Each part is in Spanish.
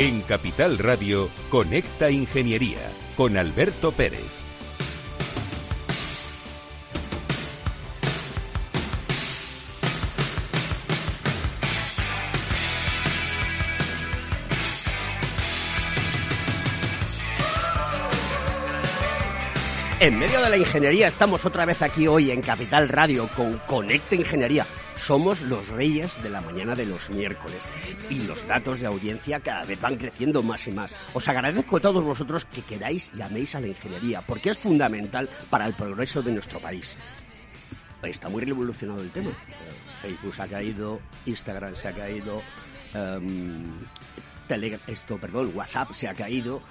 En Capital Radio, Conecta Ingeniería con Alberto Pérez. En medio de la ingeniería estamos otra vez aquí hoy en Capital Radio con Conecta Ingeniería. Somos los reyes de la mañana de los miércoles y los datos de audiencia cada vez van creciendo más y más. Os agradezco a todos vosotros que queráis y améis a la ingeniería porque es fundamental para el progreso de nuestro país. Está muy revolucionado el tema. Facebook se ha caído, Instagram se ha caído, em, Telegram, esto, perdón, WhatsApp se ha caído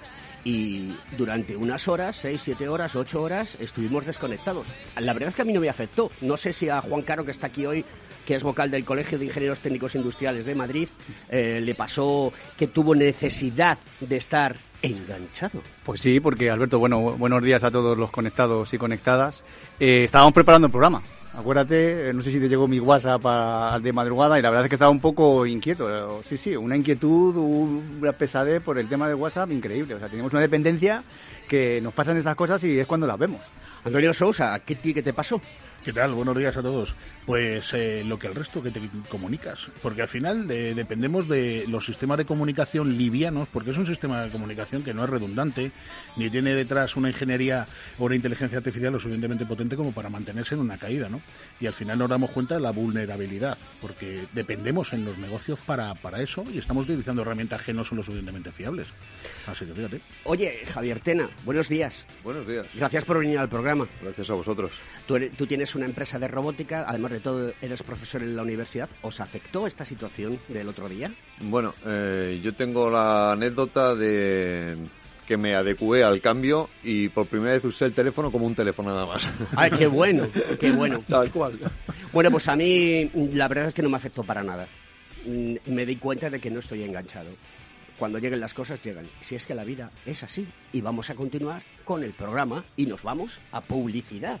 y durante unas horas, seis, siete horas, ocho horas, estuvimos desconectados. La verdad es que a mí no me afectó. No sé si a Juan Caro, que está aquí hoy, que es vocal del Colegio de Ingenieros Técnicos Industriales de Madrid, eh, le pasó que tuvo necesidad de estar enganchado. Pues sí, porque Alberto, bueno, buenos días a todos los conectados y conectadas. Eh, estábamos preparando el programa. Acuérdate, eh, no sé si te llegó mi WhatsApp a- de madrugada y la verdad es que estaba un poco inquieto. Sí, sí, una inquietud, una pesadez por el tema de WhatsApp increíble. O sea, tenemos una dependencia que nos pasan estas cosas y es cuando las vemos. Antonio Sousa, ¿qué, qué te pasó? ¿Qué tal? Buenos días a todos. Pues eh, lo que el resto que te comunicas, porque al final de- dependemos de los sistemas de comunicación livianos, porque es un sistema de comunicación que no es redundante, ni tiene detrás una ingeniería o una inteligencia artificial lo suficientemente potente como para mantenerse en una caída, ¿no? Y al final nos damos cuenta de la vulnerabilidad, porque dependemos en los negocios para, para eso y estamos utilizando herramientas que no son lo suficientemente fiables. Así que fíjate. Oye, Javier Tena, buenos días. Buenos días. Gracias por venir al programa. Gracias a vosotros. Tú, eres- tú tienes una empresa de robótica, además de todo eres profesor en la universidad. ¿Os afectó esta situación del otro día? Bueno, eh, yo tengo la anécdota de que me adecué al cambio y por primera vez usé el teléfono como un teléfono nada más. ¡Ay, qué bueno! ¡Qué bueno! Tal cual. Bueno, pues a mí la verdad es que no me afectó para nada. Mm, Me di cuenta de que no estoy enganchado. Cuando lleguen las cosas, llegan. Si es que la vida es así. Y vamos a continuar con el programa y nos vamos a publicidad.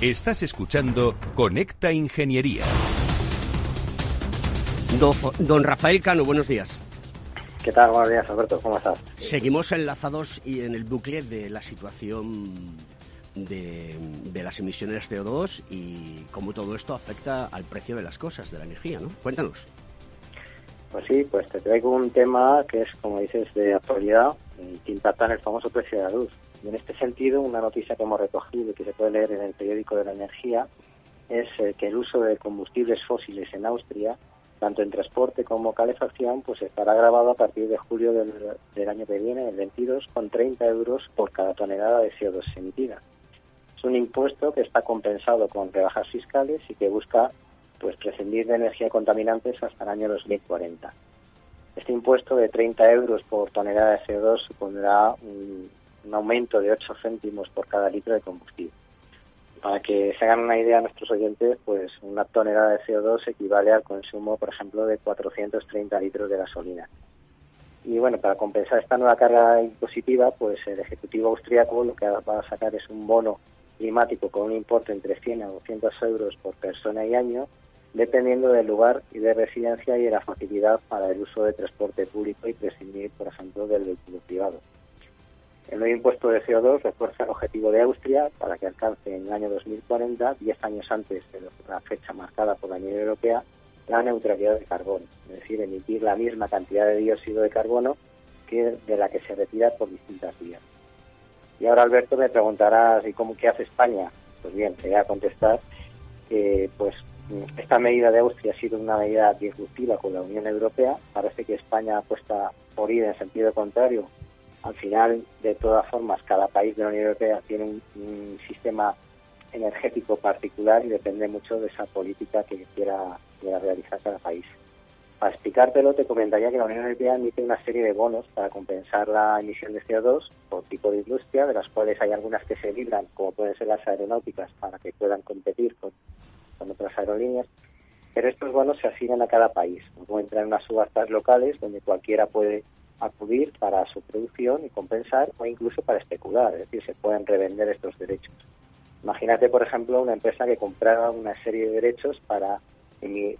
Estás escuchando Conecta Ingeniería. Do- Don Rafael Cano, buenos días. ¿Qué tal? Buenos días, Alberto. ¿Cómo estás? Seguimos enlazados y en el bucle de la situación de, de las emisiones de CO2 y cómo todo esto afecta al precio de las cosas, de la energía, ¿no? Cuéntanos. Pues sí, pues te traigo un tema que es, como dices, de actualidad y que impacta en el famoso precio de la luz. Y en este sentido, una noticia que hemos recogido y que se puede leer en el periódico de la energía es eh, que el uso de combustibles fósiles en Austria, tanto en transporte como calefacción, pues estará grabado a partir de julio del, año que viene, el 22, con 30 euros por cada tonelada de CO2 emitida. Es un impuesto que está compensado con rebajas fiscales y que busca pues prescindir de energía contaminantes hasta el año 2040. Este impuesto de 30 euros por tonelada de CO2 supondrá un, un aumento de 8 céntimos por cada litro de combustible. Para que se hagan una idea nuestros oyentes, pues una tonelada de CO2 equivale al consumo, por ejemplo, de 430 litros de gasolina. Y bueno, para compensar esta nueva carga impositiva, pues el Ejecutivo austriaco lo que va a sacar es un bono climático con un importe entre 100 a 200 euros por persona y año, dependiendo del lugar y de residencia y de la facilidad para el uso de transporte público y prescindir, por ejemplo, del vehículo privado. El nuevo impuesto de CO2 refuerza el objetivo de Austria para que alcance en el año 2040, 10 años antes de la fecha marcada por la Unión Europea, la neutralidad de carbono, es decir, emitir la misma cantidad de dióxido de carbono que de la que se retira por distintas vías. Y ahora, Alberto, me preguntarás, ¿y cómo qué hace España? Pues bien, te voy a contestar que pues esta medida de Austria ha sido una medida disruptiva con la Unión Europea. Parece que España apuesta por ir en sentido contrario al final, de todas formas, cada país de la Unión Europea tiene un, sistema energético particular y depende mucho de esa política que quiera, realizar cada país. Para explicártelo, te comentaría que la Unión Europea emite una serie de bonos para compensar la emisión de CO2 por tipo de industria, de las cuales hay algunas que se libran, como pueden ser las aeronáuticas, para que puedan competir con, con otras aerolíneas. Pero estos bonos se asignan a cada país. Luego entran en unas subastas locales donde cualquiera puede acudir para su producción y compensar o incluso para especular, es decir, se pueden revender estos derechos. Imagínate, por ejemplo, una empresa que comprara una serie de derechos para,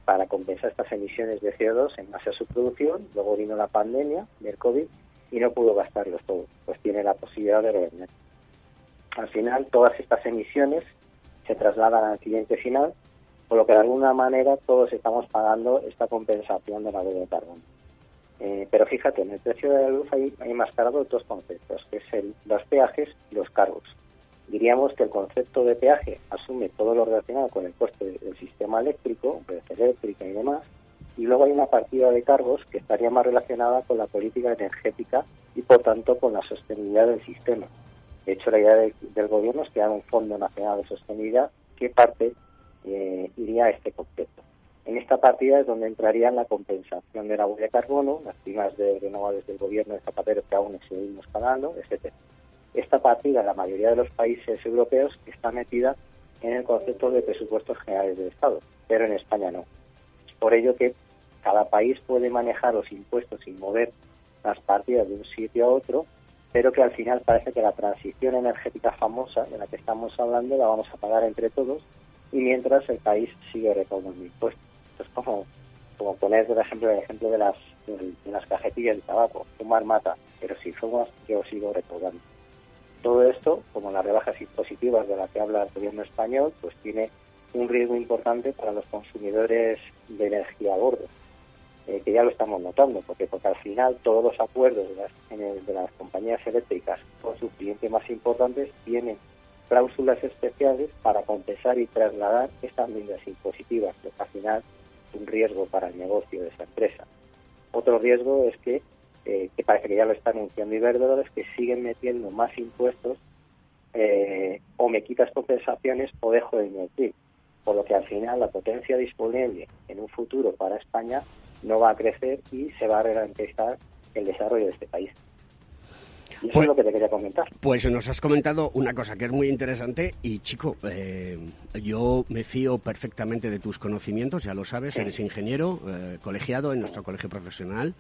para compensar estas emisiones de CO2 en base a su producción, luego vino la pandemia del COVID y no pudo gastarlos todos, pues tiene la posibilidad de revender. Al final, todas estas emisiones se trasladan al cliente final, por lo que de alguna manera todos estamos pagando esta compensación de la deuda de carbono. Eh, pero fíjate, en el precio de la luz hay, hay mascarado dos conceptos, que es el, los peajes y los cargos. Diríamos que el concepto de peaje asume todo lo relacionado con el coste del sistema eléctrico, red eléctrica y demás, y luego hay una partida de cargos que estaría más relacionada con la política energética y por tanto con la sostenibilidad del sistema. De hecho, la idea del gobierno es crear un Fondo Nacional de Sostenibilidad que parte eh, iría a este concepto. En esta partida es donde entraría la compensación de la huella de carbono, las primas de renovables del gobierno de Zapatero que aún seguimos pagando, etcétera. Esta partida, la mayoría de los países europeos, está metida en el concepto de presupuestos generales del Estado, pero en España no. Es por ello que cada país puede manejar los impuestos sin mover las partidas de un sitio a otro, pero que al final parece que la transición energética famosa de la que estamos hablando la vamos a pagar entre todos y mientras el país sigue recaudando impuestos es como, como poner, por ejemplo, el ejemplo de las, de, las cajetillas de tabaco. Fumar mata, pero si fumas, yo sigo recaudando. Todo esto, como las rebajas impositivas de las que habla el gobierno español, pues tiene un riesgo importante para los consumidores de energía a bordo, eh, que ya lo estamos notando, porque, porque al final todos los acuerdos de las, de las compañías eléctricas con sus clientes más importantes tienen cláusulas especiales para compensar y trasladar estas medidas impositivas, que al final un riesgo para el negocio de esa empresa. Otro riesgo es que, eh, que parece que ya lo está anunciando Iberdrola, es que siguen metiendo más impuestos eh, o me quitas compensaciones o dejo de invertir. Por lo que al final la potencia disponible en un futuro para España no va a crecer y se va a ralentizar el desarrollo de este país eso pues, es lo que te quería comentar. Pues nos has comentado una cosa que es muy interesante y chico, eh, yo me fío perfectamente de tus conocimientos, ya lo sabes, eres ingeniero eh, colegiado en nuestro colegio profesional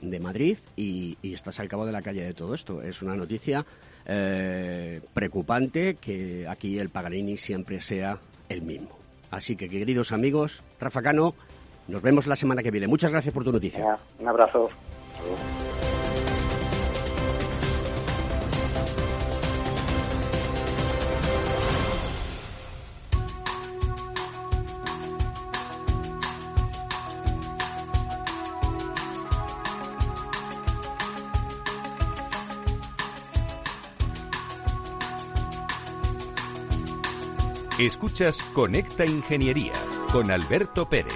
de Madrid y, estás al cabo de la calle de todo esto. Es una noticia eh, preocupante que aquí el Paganini siempre sea el mismo. Así que, queridos amigos, Rafa Cano, nos vemos la semana que viene. Muchas gracias por tu noticia. un abrazo. Escuchas Conecta Ingeniería con Alberto Pérez.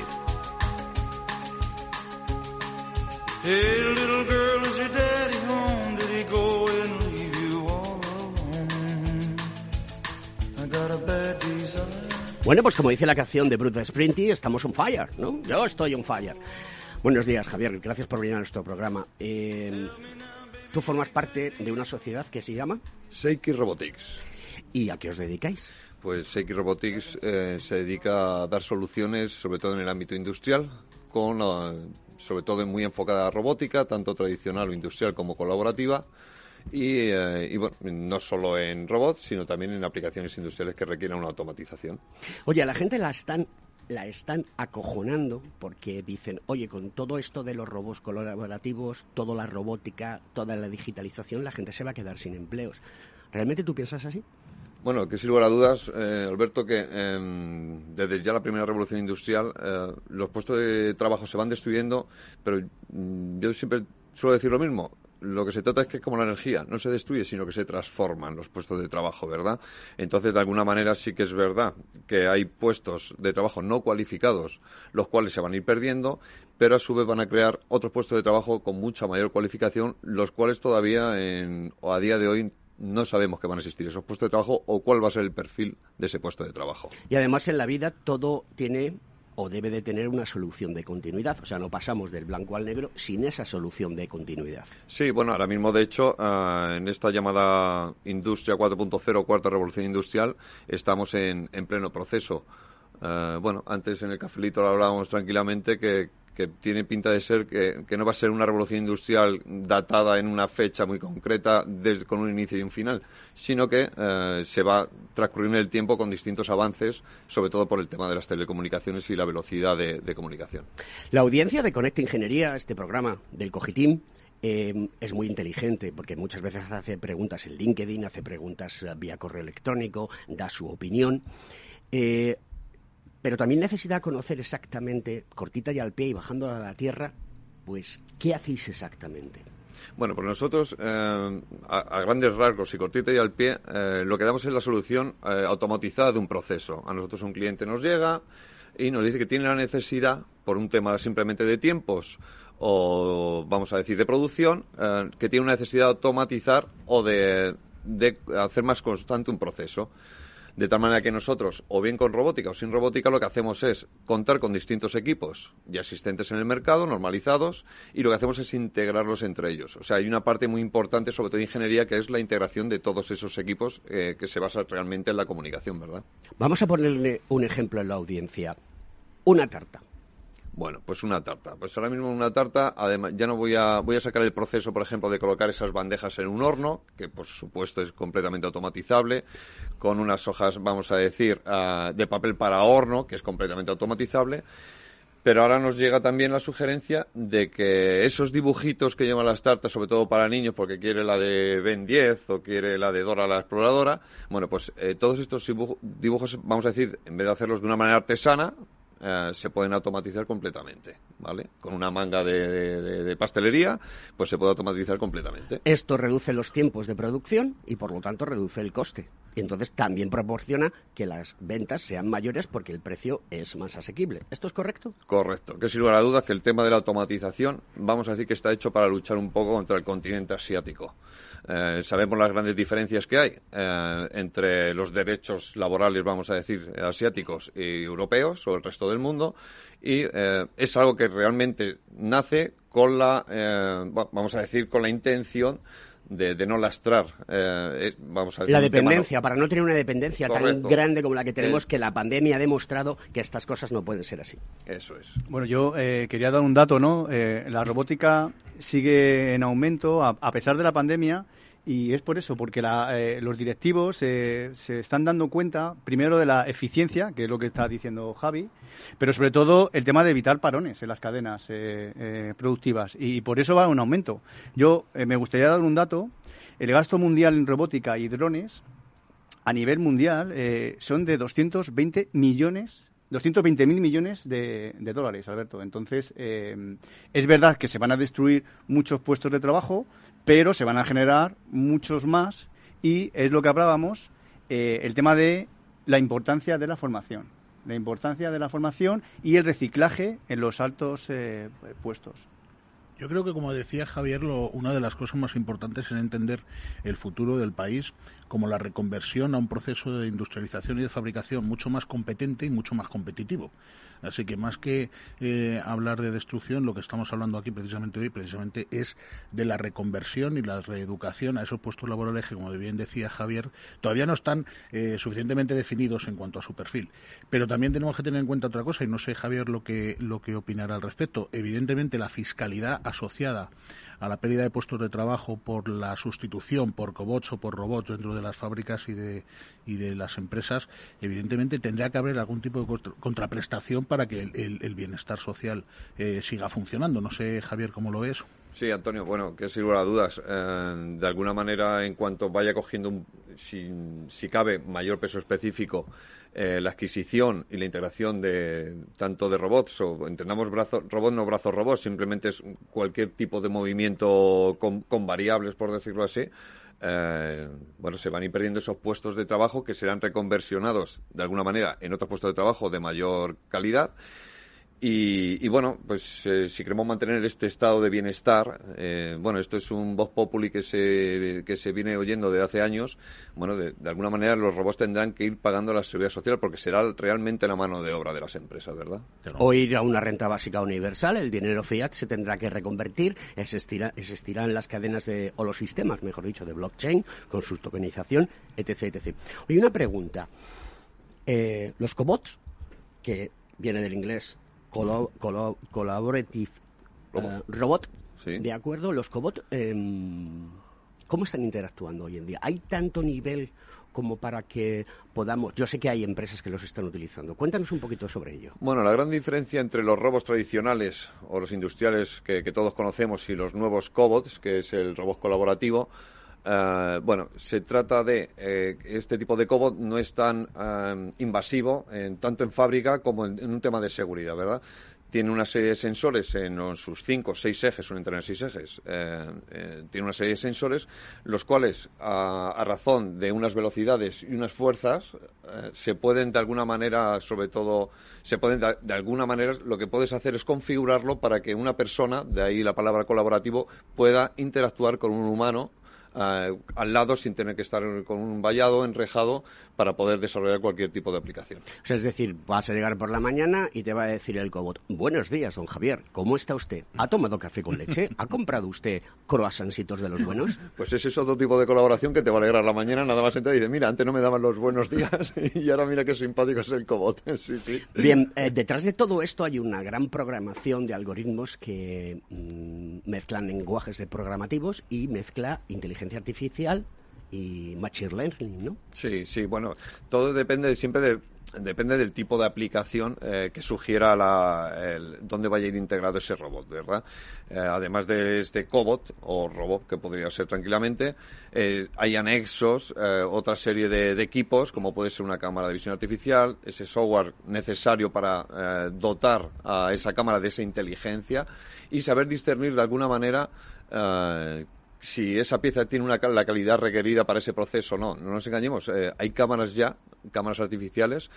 Bueno, pues como dice la canción de Bruce Sprinty, estamos on fire, ¿no? Yo estoy on fire. Buenos días, Javier. Gracias por venir a nuestro programa. Eh, tú formas parte de una sociedad que se llama Seiki Robotics. ¿Y a qué os dedicáis? Pues Seiki Robotics eh, se dedica a dar soluciones, sobre todo en el ámbito industrial, con sobre todo muy enfocada a robótica, tanto tradicional o industrial como colaborativa. Y, y, bueno, no solo en robots, sino también en aplicaciones industriales que requieran una automatización. Oye, la gente la están la están acojonando porque dicen, oye, con todo esto de los robots colaborativos, toda la robótica, toda la digitalización, la gente se va a quedar sin empleos. ¿Realmente tú piensas así? Bueno, que sin lugar a dudas, eh, Alberto, que em, desde ya la primera revolución industrial eh, los puestos de trabajo se van destruyendo, pero mm, yo siempre suelo decir lo mismo lo que se trata es que como la energía no se destruye, sino que se transforman los puestos de trabajo, ¿verdad? Entonces, de alguna manera sí que es verdad que hay puestos de trabajo no cualificados, los cuales se van a ir perdiendo, pero a su vez van a crear otros puestos de trabajo con mucha mayor cualificación, los cuales todavía en, o a día de hoy no sabemos que van a existir esos puestos de trabajo o cuál va a ser el perfil de ese puesto de trabajo. Y además en la vida todo tiene o debe de tener una solución de continuidad. O sea, no pasamos del blanco al negro sin esa solución de continuidad. Sí, bueno, ahora mismo, de hecho, ah, en esta llamada Industria 4.0, cuarta revolución industrial, estamos en, en pleno proceso. Ah, bueno, antes en el cafelito hablábamos tranquilamente que, tiene pinta de ser que, no va a ser una revolución industrial datada en una fecha muy concreta con un inicio y un final, sino que eh, se va transcurriendo el tiempo con distintos avances, sobre todo por el tema de las telecomunicaciones y la velocidad de, comunicación. La audiencia de Conecta Ingeniería, este programa del Cogitim, eh, es muy inteligente porque muchas veces hace preguntas en LinkedIn, hace preguntas eh, vía correo electrónico, da su opinión pero también necesita conocer exactamente, cortita y al pie y bajando a la tierra, pues, ¿qué hacéis exactamente? Bueno, pues nosotros, eh, a, grandes rasgos y cortita y al pie, eh, lo que damos es la solución eh, automatizada de un proceso. A nosotros un cliente nos llega y nos dice que tiene la necesidad, por un tema simplemente de tiempos o, vamos a decir, de producción, que tiene una necesidad de automatizar o de hacer más constante un proceso. De tal manera que nosotros, o bien con robótica o sin robótica, lo que hacemos es contar con distintos equipos ya existentes en el mercado, normalizados, y lo que hacemos es integrarlos entre ellos. O sea, hay una parte muy importante, sobre todo de ingeniería, que es la integración de todos esos equipos eh, que se basa realmente en la comunicación, ¿verdad? Vamos a ponerle un ejemplo en la audiencia. Una tarta. Bueno, pues una tarta. Pues ahora mismo una tarta, además, ya no voy a, voy a sacar el proceso, por ejemplo, de colocar esas bandejas en un horno, que por supuesto es completamente automatizable, con unas hojas, vamos a decir, ah, de papel para horno, que es completamente automatizable. Pero ahora nos llega también la sugerencia de que esos dibujitos que llevan las tartas, sobre todo para niños, porque quiere la de Ben 10 o quiere la de Dora la exploradora, bueno, pues eh, todos estos dibujos, vamos a decir, en vez de hacerlos de una manera artesana, eh, se pueden automatizar completamente, ¿vale? Con una manga de, pastelería, pues se puede automatizar completamente. Esto reduce los tiempos de producción y por lo tanto reduce el coste. Y entonces también proporciona que las ventas sean mayores porque el precio es más asequible. ¿Esto es correcto? Correcto. Que sin lugar a dudas que el tema de la automatización, vamos a decir que está hecho para luchar un poco contra el continente asiático. Eh, sabemos las grandes diferencias que hay eh, entre los derechos laborales, vamos a decir, asiáticos y europeos o el resto del mundo, y eh, es algo que realmente nace con la, vamos a decir, con la intención de, no lastrar, vamos a decir, La dependencia, para no tener una dependencia tan grande como la que tenemos, que la pandemia ha demostrado que estas cosas no pueden ser así. Eso es. Bueno, yo quería dar un dato, ¿no? la robótica sigue en aumento a pesar de la pandemia y es por eso, porque eh, los directivos se están dando cuenta, primero, de la eficiencia, que es lo que está diciendo Javi, pero sobre todo el tema de evitar parones en las cadenas eh, eh, productivas. Y, por eso va un aumento. Yo me gustaría dar un dato. El gasto mundial en robótica y drones a nivel mundial son de 220 millones 220.000 millones de, de, dólares, Alberto. Entonces, es verdad que se van a destruir muchos puestos de trabajo, pero se van a generar muchos más y es lo que hablábamos, eh, el tema de la importancia de la formación, la importancia de la formación y el reciclaje en los altos eh, puestos. Yo creo que, como decía Javier, lo, una de las cosas más importantes es entender el futuro del país como la reconversión a un proceso de industrialización y de fabricación mucho más competente y mucho más competitivo. Así que más que eh, hablar de destrucción, lo que estamos hablando aquí precisamente hoy, precisamente es de la reconversión y la reeducación a esos puestos laborales que, como bien decía Javier, todavía no están eh, suficientemente definidos en cuanto a su perfil. Pero también tenemos que tener en cuenta otra cosa, y no sé, Javier, lo que, lo que opinará al respecto. Evidentemente, la fiscalidad asociada a la pérdida de puestos de trabajo por la sustitución por cobots o por robots dentro de las fábricas y de, y de las empresas, evidentemente tendría que haber algún tipo de contraprestación para que el, bienestar social eh, siga funcionando. No sé, Javier, cómo lo ves. Sí, Antonio, bueno, que sin lugar a dudas, eh, de alguna manera, en cuanto vaya cogiendo, un, si, si cabe, mayor peso específico eh, la adquisición y la integración de tanto de robots o entendamos brazos robot no brazos robots simplemente es cualquier tipo de movimiento con, variables por decirlo así eh, bueno se van a ir perdiendo esos puestos de trabajo que serán reconversionados de alguna manera en otros puestos de trabajo de mayor calidad y, bueno, pues eh, si queremos mantener este estado de bienestar, eh, bueno, esto es un voz populi que se, que se viene oyendo de hace años. Bueno, de, alguna manera los robots tendrán que ir pagando la seguridad social porque será realmente la mano de obra de las empresas, ¿verdad? O ir a una renta básica universal, el dinero fiat se tendrá que reconvertir, existirá, existirán las cadenas de, o los sistemas, mejor dicho, de blockchain con su tokenización, etc. etc. Oye, una pregunta. Eh, los cobots, que viene del inglés collaborative eh, robot, ¿de acuerdo? Los cobots, em, ¿cómo están interactuando hoy en día? ¿Hay tanto nivel como para que podamos... Yo sé que hay empresas que los están utilizando. Cuéntanos un poquito sobre ello. Bueno, la gran diferencia entre los robots tradicionales o los industriales que, todos conocemos y los nuevos cobots, que es el robot colaborativo, eh, bueno, se trata de eh, este tipo de cobot no es tan eh, invasivo en, tanto en fábrica como en, un tema de seguridad, ¿verdad? Tiene una serie de sensores en sus cinco o seis ejes, suelen tener seis ejes. tiene una serie de sensores, los cuales, a, razón de unas velocidades y unas fuerzas, se pueden de alguna manera, sobre todo, se pueden de alguna manera, lo que puedes hacer es configurarlo para que una persona, de ahí la palabra colaborativo, pueda interactuar con un humano eh, al lado sin tener que estar con un vallado enrejado para poder desarrollar cualquier tipo de aplicación. O sea, es decir, vas a llegar por la mañana y te va a decir el cobot, buenos días, don Javier, ¿cómo está usted? ¿Ha tomado café con leche? ¿Ha comprado usted croissantsitos de los buenos? Pues ese es otro tipo de colaboración que te va a alegrar la mañana, nada más entrar y dice, mira, antes no me daban los buenos días y ahora mira qué simpático es el cobot. sí, sí. Bien, eh, detrás de todo esto hay una gran programación de algoritmos que mm, mezclan lenguajes de programativos y mezcla inteligencia artificial y machine learning, ¿no? Sí, sí, bueno, todo depende siempre de, depende del tipo de aplicación eh, que sugiera la, el, dónde vaya a ir integrado ese robot, ¿verdad? Eh, además de este cobot o robot que podría ser tranquilamente, eh, hay anexos, otra serie de, de, equipos, como puede ser una cámara de visión artificial, ese software necesario para dotar a esa cámara de esa inteligencia y saber discernir de alguna manera si esa pieza tiene una, la calidad requerida para ese proceso no. No nos engañemos, eh, hay cámaras ya, cámaras artificiales,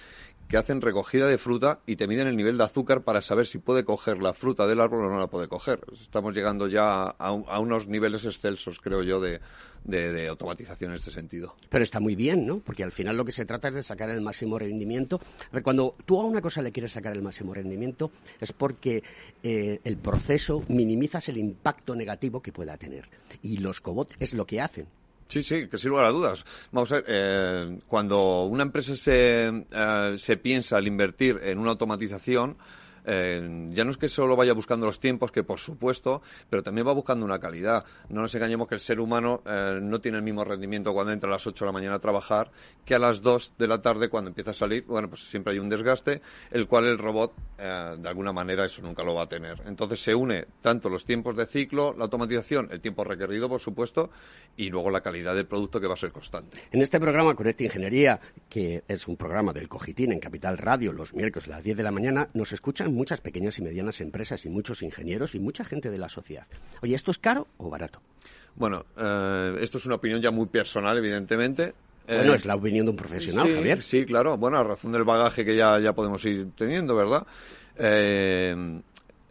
que hacen recogida de fruta y te miden el nivel de azúcar para saber si puede coger la fruta del árbol o no la puede coger. Estamos llegando ya a unos niveles excelsos, creo yo, de, automatización en este sentido. Pero está muy bien, ¿no? Porque al final lo que se trata es de sacar el máximo rendimiento. Cuando tú a una cosa le quieres sacar el máximo rendimiento es porque eh, el proceso minimizas el impacto negativo que pueda tener. Y los cobots es lo que hacen. Sí, sí, que sin lugar dudas. Vamos a ver, eh, cuando una empresa se, eh, se piensa al invertir en una automatización, eh, ya no es que solo vaya buscando los tiempos, que por supuesto, pero también va buscando una calidad. No nos engañemos que el ser humano eh, no tiene el mismo rendimiento cuando entra a las 8 de la mañana a trabajar que a las 2 de la tarde cuando empieza a salir. Bueno, pues siempre hay un desgaste, el cual el robot, eh, de alguna manera, eso nunca lo va a tener. Entonces se une tanto los tiempos de ciclo, la automatización, el tiempo requerido, por supuesto, y luego la calidad del producto que va a ser constante. En este programa Conecta Ingeniería, que es un programa del Cogitín en Capital Radio, los miércoles a las 10 de la mañana, nos escuchan muchas pequeñas y medianas empresas y muchos ingenieros y mucha gente de la sociedad. Oye, ¿esto es caro o barato? Bueno, eh, esto es una opinión ya muy personal, evidentemente. Bueno, eh, es la opinión de un profesional, Javier. Sí, claro. Bueno, a razón del bagaje que ya, ya podemos ir teniendo, ¿verdad? Eh,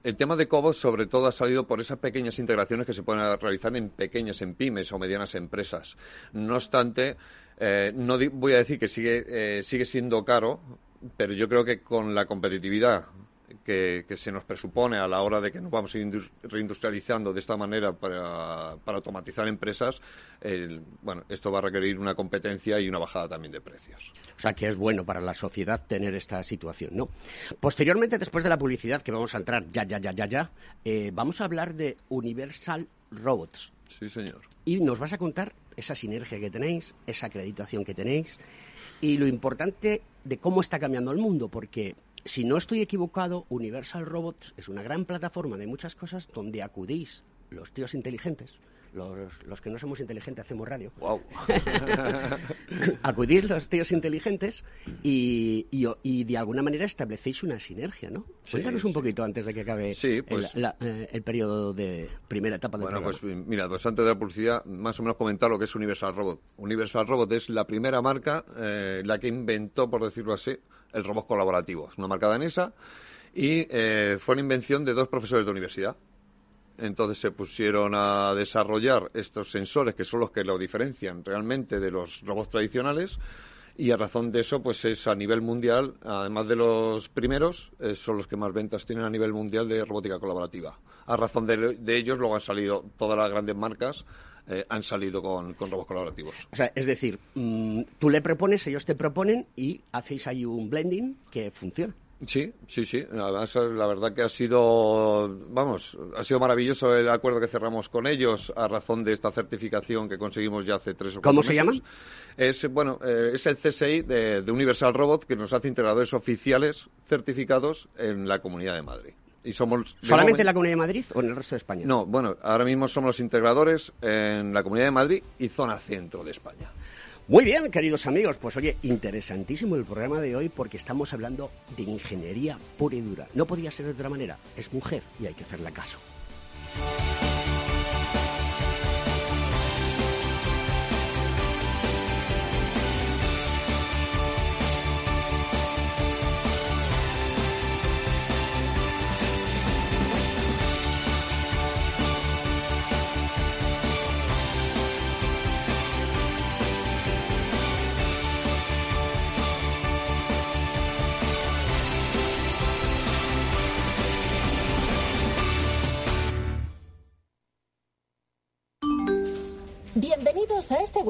el tema de Cobos sobre todo ha salido por esas pequeñas integraciones que se pueden realizar en pequeñas, en pymes o medianas empresas. No obstante, eh, no voy a decir que sigue, eh, sigue siendo caro, pero yo creo que con la competitividad que, se nos presupone a la hora de que nos vamos a ir reindustrializando de esta manera para, automatizar empresas, bueno, esto va a requerir una competencia y una bajada también de precios. O sea, que es bueno para la sociedad tener esta situación, ¿no? Posteriormente, después de la publicidad, que vamos a entrar ya, ya, ya, ya, ya, eh, vamos a hablar de Universal Robots. Sí, señor. Y nos vas a contar esa sinergia que tenéis, esa acreditación que tenéis y lo importante de cómo está cambiando el mundo, porque si no estoy equivocado, Universal Robots es una gran plataforma de muchas cosas donde acudís los tíos inteligentes, los, que no somos inteligentes hacemos radio. Wow. Acudís los tíos inteligentes y, de alguna manera establecéis una sinergia, ¿no? Cuéntanos un poquito antes de que acabe pues eh, el, periodo de primera etapa del Bueno, pues mira, pues antes de la publicidad, más o menos comentar lo que es Universal Robot. Universal Robot es la primera marca, eh, la que inventó, por decirlo así, el robot colaborativo. Es una marca danesa y eh, fue una invención de dos profesores de universidad. Entonces se pusieron a desarrollar estos sensores que son los que lo diferencian realmente de los robots tradicionales y a razón de eso, pues es a nivel mundial, además de los primeros, eh, son los que más ventas tienen a nivel mundial de robótica colaborativa. A razón de, ellos, luego han salido todas las grandes marcas, eh, han salido con, con, robots colaborativos. O sea, es decir, mm, tú le propones, ellos te proponen y hacéis ahí un blending que funciona. Sí, sí, sí. Además, la verdad que ha sido, vamos, ha sido maravilloso el acuerdo que cerramos con ellos a razón de esta certificación que conseguimos ya hace tres o cuatro ¿Cómo se llama? Es, bueno, eh, es el CSI de, Universal Robot que nos hace integradores oficiales certificados en la Comunidad de Madrid. Y somos ¿Solamente en la Comunidad de Madrid o en el resto de España? No, bueno, ahora mismo somos los integradores en la Comunidad de Madrid y zona centro de España. Muy bien, queridos amigos, pues oye, interesantísimo el programa de hoy porque estamos hablando de ingeniería pura y dura. No podía ser de otra manera, es mujer y hay que hacerle caso.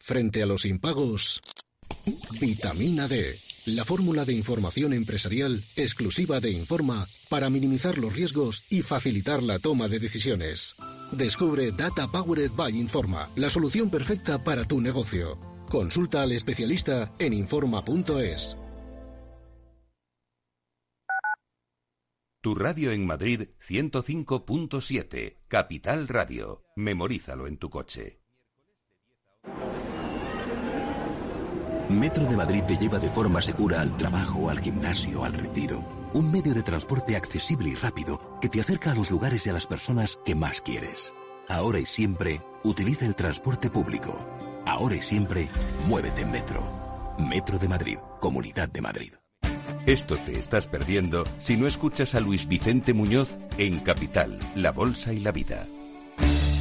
Frente a los impagos, vitamina D, la fórmula de información empresarial exclusiva de Informa para minimizar los riesgos y facilitar la toma de decisiones. Descubre Data Powered by Informa, la solución perfecta para tu negocio. Consulta al especialista en informa.es. Tu radio en Madrid 105.7, Capital Radio. Memorízalo en tu coche. Metro de Madrid te lleva de forma segura al trabajo, al gimnasio, al retiro. Un medio de transporte accesible y rápido que te acerca a los lugares y a las personas que más quieres. Ahora y siempre, utiliza el transporte público. Ahora y siempre, muévete en Metro. Metro de Madrid, Comunidad de Madrid. Esto te estás perdiendo si no escuchas a Luis Vicente Muñoz en Capital, La Bolsa y la Vida.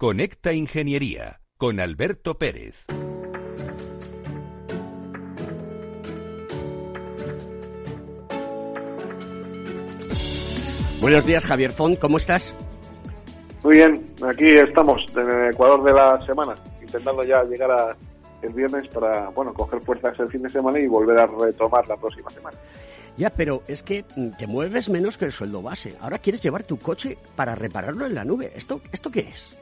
Conecta Ingeniería con Alberto Pérez. Buenos días, Javier Font, ¿cómo estás? Muy bien, aquí estamos, en el Ecuador de la semana, intentando ya llegar a el viernes para, bueno, coger fuerzas el fin de semana y volver a retomar la próxima semana. Ya, pero es que te mueves menos que el sueldo base. Ahora quieres llevar tu coche para repararlo en la nube. ¿Esto, esto qué es?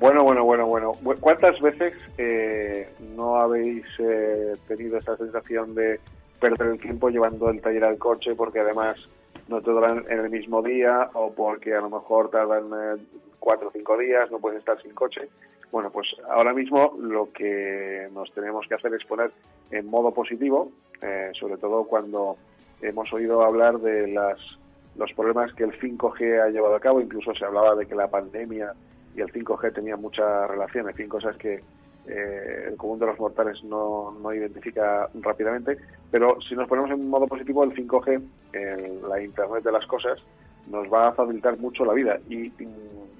Bueno, bueno, bueno, bueno. ¿Cuántas veces eh, no habéis eh, tenido esa sensación de perder el tiempo llevando el taller al coche porque además no te duran en el mismo día o porque a lo mejor tardan eh, cuatro o cinco días, no puedes estar sin coche? Bueno, pues ahora mismo lo que nos tenemos que hacer es poner en modo positivo, sobre todo cuando hemos oído hablar de las, los problemas que el 5G ha llevado a cabo, incluso se hablaba de que la pandemia y el 5G tenían mucha relación, en cosas que eh, el común de los mortales no, no, identifica rápidamente, pero si nos ponemos en modo positivo, el 5G, la Internet de las cosas, nos va a facilitar mucho la vida. Y,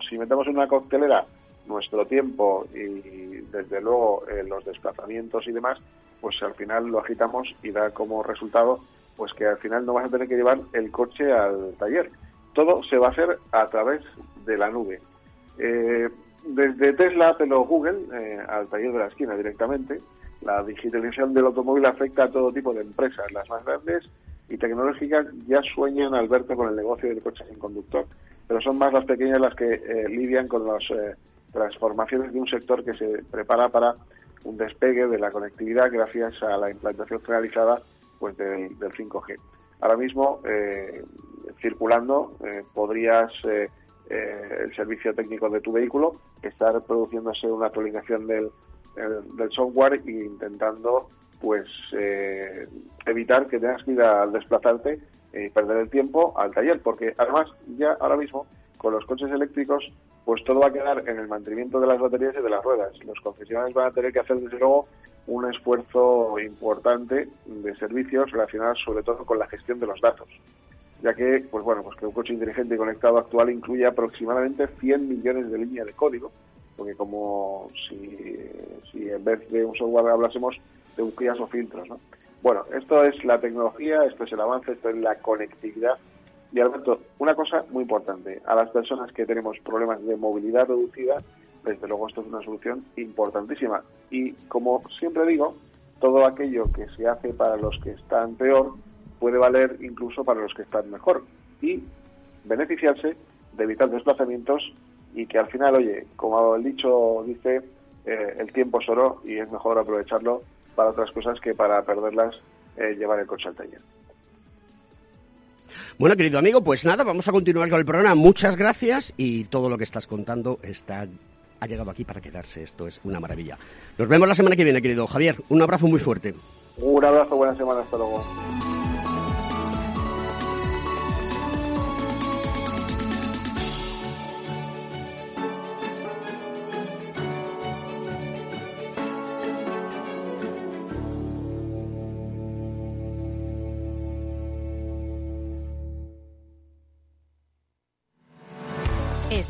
si metemos en una coctelera nuestro tiempo y desde luego eh, los desplazamientos y demás, pues al final lo agitamos y da como resultado pues que al final no vas a tener que llevar el coche al taller. Todo se va a hacer a través de la nube. Eh, desde Tesla, pero Google, eh, al taller de la esquina directamente, la digitalización del automóvil afecta a todo tipo de empresas. Las más grandes y tecnológicas ya sueñan al verte con el negocio del coche sin conductor, pero son más las pequeñas las que eh, lidian con las transformaciones de un sector que se prepara para un despegue de la conectividad gracias a la implantación generalizada pues del, 5G. Ahora mismo, eh, circulando, eh, podrías eh, el servicio técnico de tu vehículo estar produciéndose una actualización del, del software e intentando pues evitar que tengas que ir a desplazarte y perder el tiempo al taller, porque además ya ahora mismo con los coches eléctricos pues todo va a quedar en el mantenimiento de las baterías y de las ruedas. Los concesionarios van a tener que hacer desde luego un esfuerzo importante de servicios relacionados sobre todo con la gestión de los datos, ya que, pues bueno, pues que un coche inteligente conectado actual incluye aproximadamente 100 millones de líneas de código, porque como si, si en vez de un software hablásemos de bujías o filtros, ¿no? Bueno, esto es la tecnología, esto es el avance, esto es la conectividad. Y Alberto, una cosa muy importante, a las personas que tenemos problemas de movilidad reducida, desde luego esto es una solución importantísima. Y como siempre digo, todo aquello que se hace para los que están peor puede valer incluso para los que están mejor y beneficiarse de evitar desplazamientos y que al final, oye, como el dicho dice, eh, el tiempo es oro y es mejor aprovecharlo para otras cosas que para perderlas eh, llevar el coche al taller. Bueno, querido amigo, pues nada, vamos a continuar con el programa. Muchas gracias y todo lo que estás contando está ha llegado aquí para quedarse. Esto es una maravilla. Nos vemos la semana que viene, querido Javier. Un abrazo muy fuerte. Un abrazo, buena semana, hasta luego.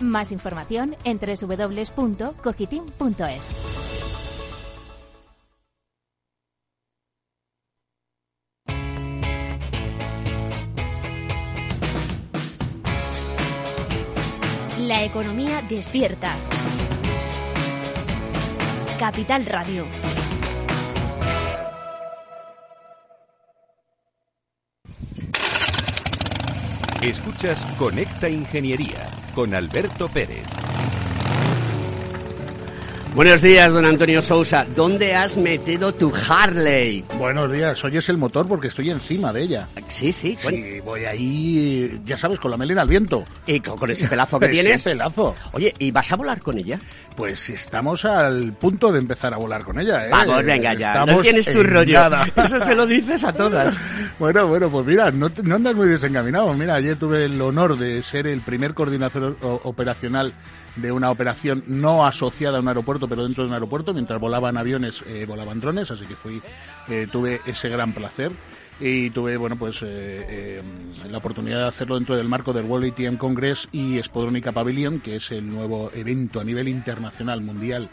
Más información en www.cogitim.es. La economía despierta. Capital Radio. Escuchas Conecta Ingeniería con Alberto Pérez. Buenos días, don Antonio Sousa. ¿Dónde has metido tu Harley? Buenos días, oyes el motor porque estoy encima de ella. Sí, sí. Sí, voy ahí, ya sabes, con la melena al viento. ¿Y con, con ese pelazo que Ese tienes? pelazo. Oye, ¿y vas a volar con ella? Pues estamos al punto de empezar a volar con ella, ¿eh? Vamos, venga ya. No Estamos tienes tu rollo. nada. Eso se lo dices a todas. Bueno, bueno, pues mira, no, te- no andas muy desencaminado. Mira, ayer tuve el honor de ser el primer coordinador operacional de una operación no asociada a un aeropuerto, pero dentro de un aeropuerto. Mientras volaban aviones, eh, volaban drones, así que fui, eh, tuve ese gran placer. Y tuve, bueno, pues eh, la oportunidad de hacerlo dentro del marco del World ATM Congress y Spodrónica Pavilion, que es el nuevo evento a nivel internacional mundial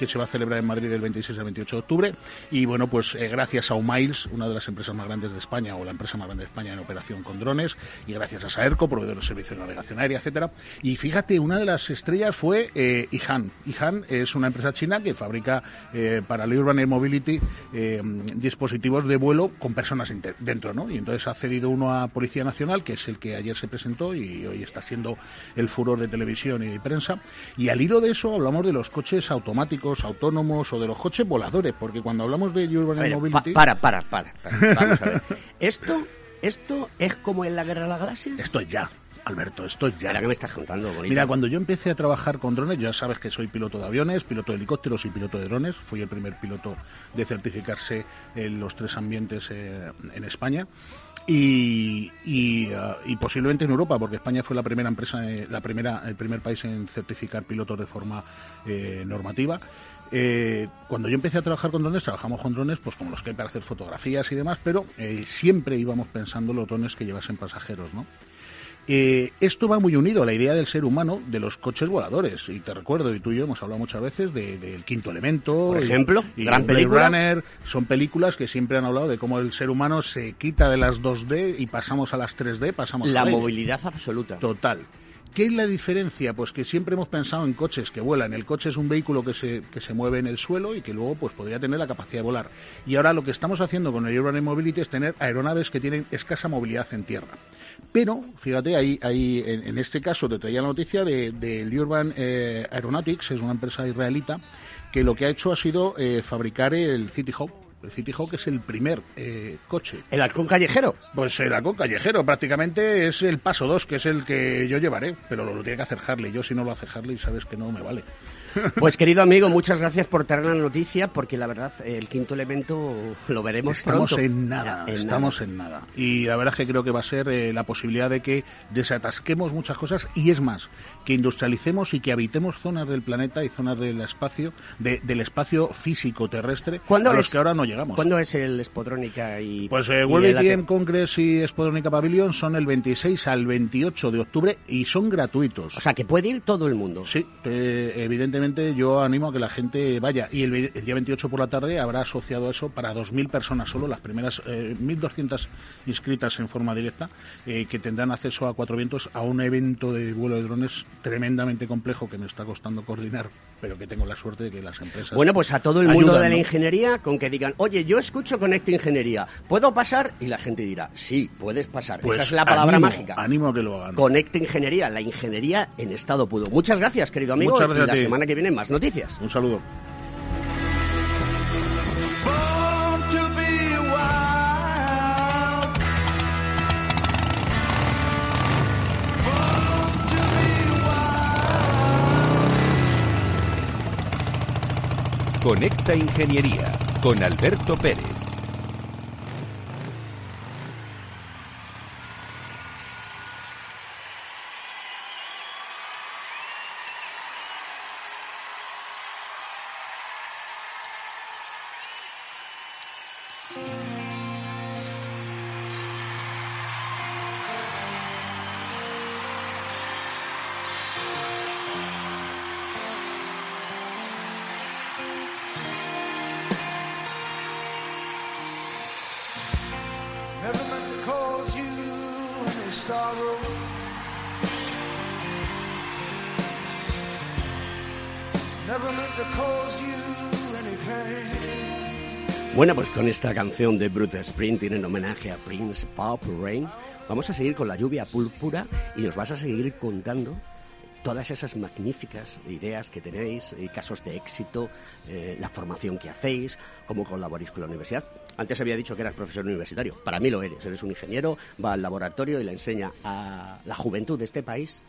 que se va a celebrar en Madrid del 26 al 28 de octubre. Y bueno, pues eh, gracias a Umiles, una de las empresas más grandes de España, o la empresa más grande de España en operación con drones, y gracias a Saerco, proveedor de servicios de navegación aérea, etcétera. Y fíjate, una de las estrellas fue eh, Ihan. Ihan es una empresa china que fabrica eh, para el Urban Air Mobility dispositivos de vuelo con personas dentro, ¿no? Y entonces ha cedido uno a Policía Nacional, que es el que ayer se presentó y hoy está siendo el furor de televisión y de prensa. Y al hilo de eso hablamos de los coches automáticos, autónomos o de los coches voladores, porque cuando hablamos de Urban Air Mobility... pa- para, para, para, para. Vamos a ver. Esto, esto es como en la guerra de las galaxias. Esto es ya, Alberto, esto es ya. Mira que me estás contando, bonita. Mira, cuando yo empecé a trabajar con drones, ya sabes que soy piloto de aviones, piloto de helicópteros y piloto de drones. Fui el primer piloto de certificarse en los tres ambientes eh, en España. Y, y, ah, y posiblemente en Europa, porque España fue la primera empresa, eh, la primera, el primer país en certificar pilotos de forma eh, normativa. Eh, cuando yo empecé a trabajar con drones, trabajamos con drones, pues como los que hay para hacer fotografías y demás, pero eh, siempre íbamos pensando en los drones que llevasen pasajeros, ¿no? Eh, esto va muy unido a la idea del ser humano de los coches voladores. Y te recuerdo, y tú y yo hemos hablado muchas veces de- del quinto elemento. Por ejemplo, y, gran película. Runner. Son películas que siempre han hablado de cómo el ser humano se quita de las 2D y pasamos a las 3D, pasamos La aire. movilidad absoluta. Total. ¿Qué es la diferencia? Pues que siempre hemos pensado en coches que vuelan. El coche es un vehículo que se, que se mueve en el suelo y que luego pues podría tener la capacidad de volar. Y ahora lo que estamos haciendo con el Urban Mobility es tener aeronaves que tienen escasa movilidad en tierra. Pero, fíjate, ahí, ahí en, en este caso te traía la noticia de, del Urban eh, Aeronautics, es una empresa israelita, que lo que ha hecho ha sido eh, fabricar el City Hawk. El City Hawk es el primer eh, coche. ¿El halcón callejero? Pues el halcón callejero, prácticamente es el paso 2, que es el que yo llevaré, pero lo, lo tiene que hacer Harley. Yo si no lo hace Harley, sabes que no me vale. Pues querido amigo, muchas gracias por traer la noticia, porque la verdad, el quinto elemento lo veremos Estamos pronto. en nada, En estamos en nada. Y la verdad es que creo que va a ser eh, la posibilidad de que desatasquemos muchas cosas y es más, que industrialicemos y que habitemos zonas del planeta y zonas del espacio, de- del espacio físico terrestre ¿Cuándo a los es? que ahora no llegamos. ¿Cuándo es el Spodrónica y Pues eh, World ATM? Congress y Spodrónica Pavilion son el 26 al 28 de octubre y son gratuitos. O sea, que puede ir todo el mundo. Sí, eh, evidentemente yo animo a que la gente vaya. Y el, día 28 por la tarde habrá asociado eso para 2.000 personas solo, las primeras eh, 1.200 inscritas en forma directa, eh, que tendrán acceso a Cuatro Vientos a un evento de vuelo de drones tremendamente complejo que me está costando coordinar, pero que tengo la suerte de que las empresas. Bueno, pues a todo el mundo ayudan, de la ingeniería, con que digan, oye, yo escucho Conecta Ingeniería, ¿puedo pasar? Y la gente dirá, sí, puedes pasar. Pues Esa es la palabra mágica. Ánimo a que lo hagan. Conecta Ingeniería, la ingeniería en estado puro. Muchas gracias, querido amigo. Muchas y gracias la a ti. semana que viene más noticias. Un saludo. Conecta Ingeniería con Alberto Pérez. Never meant to cause you any sorrow. Never meant to cause you any pain. Bueno, pues con esta canción de Bruce Springsteen en homenaje a Prince Pop Rain, vamos a seguir con la lluvia púrpura y nos vas a seguir contando todas esas magníficas ideas que tenéis, y casos de éxito, eh, la formación que hacéis, cómo colaboráis con la universidad. Antes había dicho que eras profesor universitario. Para mí lo eres. Eres un ingeniero, va al laboratorio y le enseña a la juventud de este país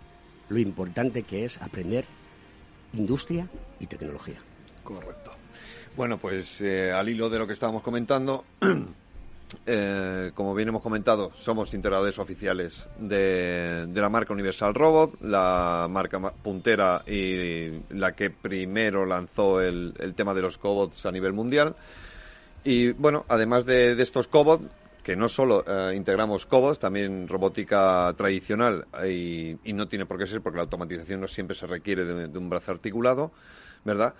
lo importante que es aprender industria y tecnología. Correcto. Bueno, pues eh, al hilo de lo que estábamos comentando, eh, como bien hemos comentado, somos integradores oficiales de, de la marca Universal Robot, la marca ma- puntera y la que primero lanzó el, tema de los cobots a nivel mundial. Y bueno, además de, de estos cobots, que no solo eh, integramos cobots, también robótica tradicional y, y no tiene por qué ser porque la automatización no siempre se requiere de, de un brazo articulado, ¿verdad?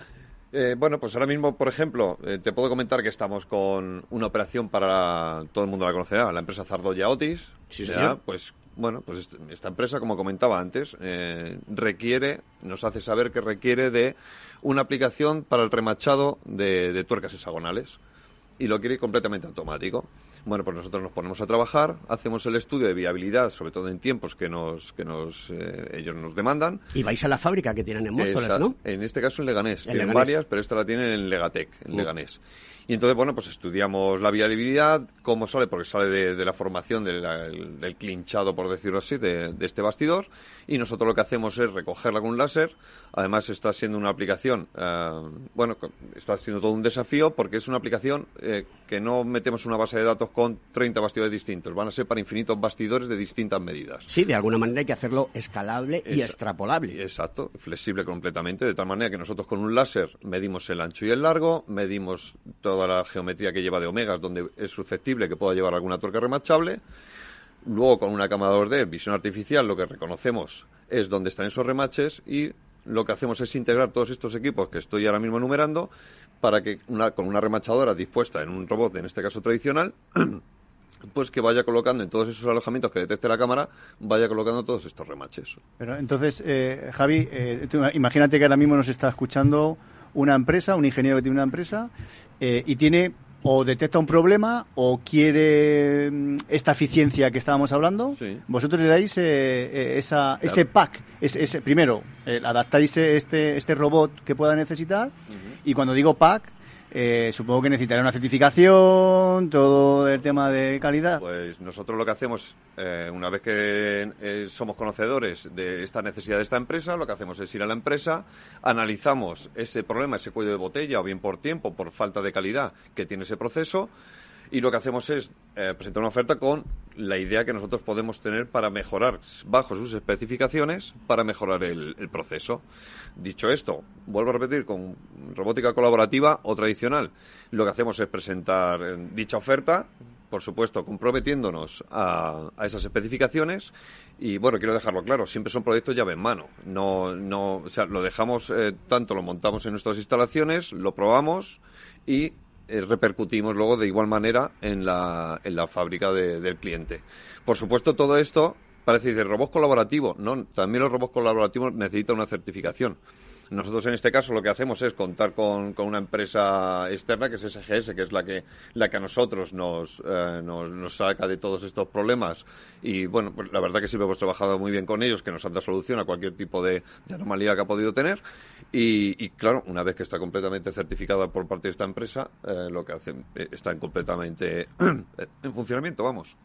Eh, bueno, pues ahora mismo, por ejemplo, eh, te puedo comentar que estamos con una operación para, todo el mundo la conocerá, la empresa Zardoya Otis. Sí, Ya, señor. Pues bueno, pues est- esta empresa, como comentaba antes, eh, requiere, nos hace saber que requiere de una aplicación para el remachado de, de tuercas hexagonales y lo quiere completamente automático. Bueno, pues nosotros nos ponemos a trabajar, hacemos el estudio de viabilidad, sobre todo en tiempos que nos que nos eh, ellos nos demandan. Y vais a la fábrica que tienen en Móstoles, Esa- ¿no? En este caso en Leganés. En Tienen Leganés. varias, pero esta la tienen en Legatec, en. Leganés. Y entonces, bueno, pues estudiamos la viabilidad, cómo sale, porque sale de, de la formación de la- el- del clinchado, por decirlo así, de, de este bastidor. Y nosotros lo que hacemos es recogerla con un láser. Además, está siendo una aplicación, eh, bueno, está siendo todo un desafío porque es una aplicación eh, que no metemos una base de datos con 30 bastidores distintos. Van a ser para infinitos bastidores de distintas medidas. Sí, de alguna manera hay que hacerlo escalable y extrapolable. Exacto, flexible completamente, de tal manera que nosotros con un láser medimos el ancho y el largo, medimos toda la geometría que lleva de omegas, donde es susceptible que pueda llevar alguna tuerca remachable. Luego con una cámara 2D, visión artificial, lo que reconocemos es dónde están esos remaches y lo que hacemos es integrar todos estos equipos que estoy ahora mismo enumerando para que una, con una remachadora dispuesta en un robot, en este caso tradicional, pues que vaya colocando en todos esos alojamientos que detecte la cámara, vaya colocando todos estos remaches. Pero entonces, eh, Javi, eh, imagínate que ahora mismo nos está escuchando una empresa, un ingeniero que tiene una empresa eh, y tiene o detecta un problema o quiere mm, esta eficiencia que estábamos hablando. Vosotros le dais eh, eh, esa, ese pack, ese, ese- primero eh, adaptáis este, este robot que pueda necesitar y cuando digo pack eh, supongo que necesitará una certificación, todo el tema de calidad. Pues nosotros lo que hacemos, eh, una vez que eh, somos conocedores de esta necesidad de esta empresa, lo que hacemos es ir a la empresa, analizamos ese problema, ese cuello de botella, o bien por tiempo, por falta de calidad que tiene ese proceso, y lo que hacemos es eh, presentar una oferta con la idea que nosotros podemos tener para mejorar, bajo sus especificaciones, para mejorar el, proceso. Dicho esto, vuelvo a repetir, con robótica colaborativa o tradicional, lo que hacemos es presentar eh, dicha oferta, por supuesto, comprometiéndonos a, a esas especificaciones. Y bueno, quiero dejarlo claro, siempre son proyectos llave en mano. No, no, o sea, lo dejamos, eh, tanto lo montamos en nuestras instalaciones, lo probamos y eh, repercutimos luego de igual manera en la, en la fábrica de- del cliente. Por supuesto, todo esto parece decir robot colaborativo. No, también los robots colaborativos necesitan una certificación. Nosotros en este caso lo que hacemos es contar con, con una empresa externa que es SGS, que es la que, la que a nosotros nos, eh, nos, nos saca de todos estos problemas. Y bueno, pues la verdad que siempre hemos trabajado muy bien con ellos, que nos han dado solución a cualquier tipo de, anomalía que ha podido tener. Y, y, claro, una vez que está completamente certificada por parte de esta empresa, eh, lo que hacen eh, está en completamente en funcionamiento, vamos.